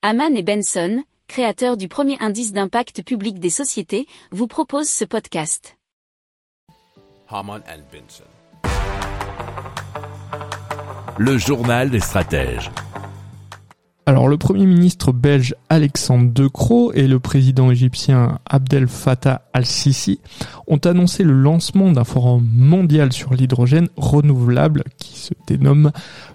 Haman et Benson, créateurs du premier indice d'impact public des sociétés, vous proposent ce podcast. Haman and Benson. Le journal des stratèges. Alors le Premier ministre belge Alexandre De Croo et le président égyptien Abdel Fattah al-Sisi ont annoncé le lancement d'un forum mondial sur l'hydrogène renouvelable qui dénomme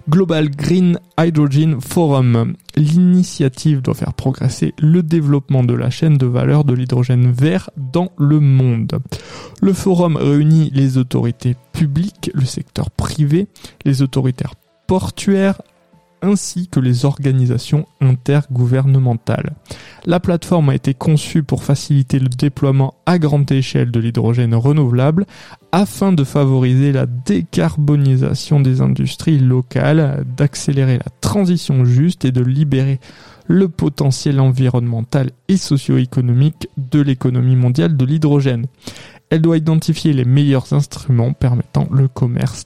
Global Green Hydrogen Forum. L'initiative doit faire progresser le développement de la chaîne de valeur de l'hydrogène vert dans le monde. Le forum réunit les autorités publiques, le secteur privé, les autorités portuaires, ainsi que les organisations intergouvernementales. La plateforme a été conçue pour faciliter le déploiement à grande échelle de l'hydrogène renouvelable afin de favoriser la décarbonisation des industries locales, d'accélérer la transition juste et de libérer le potentiel environnemental et socio-économique de l'économie mondiale de l'hydrogène. Elle doit identifier les meilleurs instruments permettant le commerce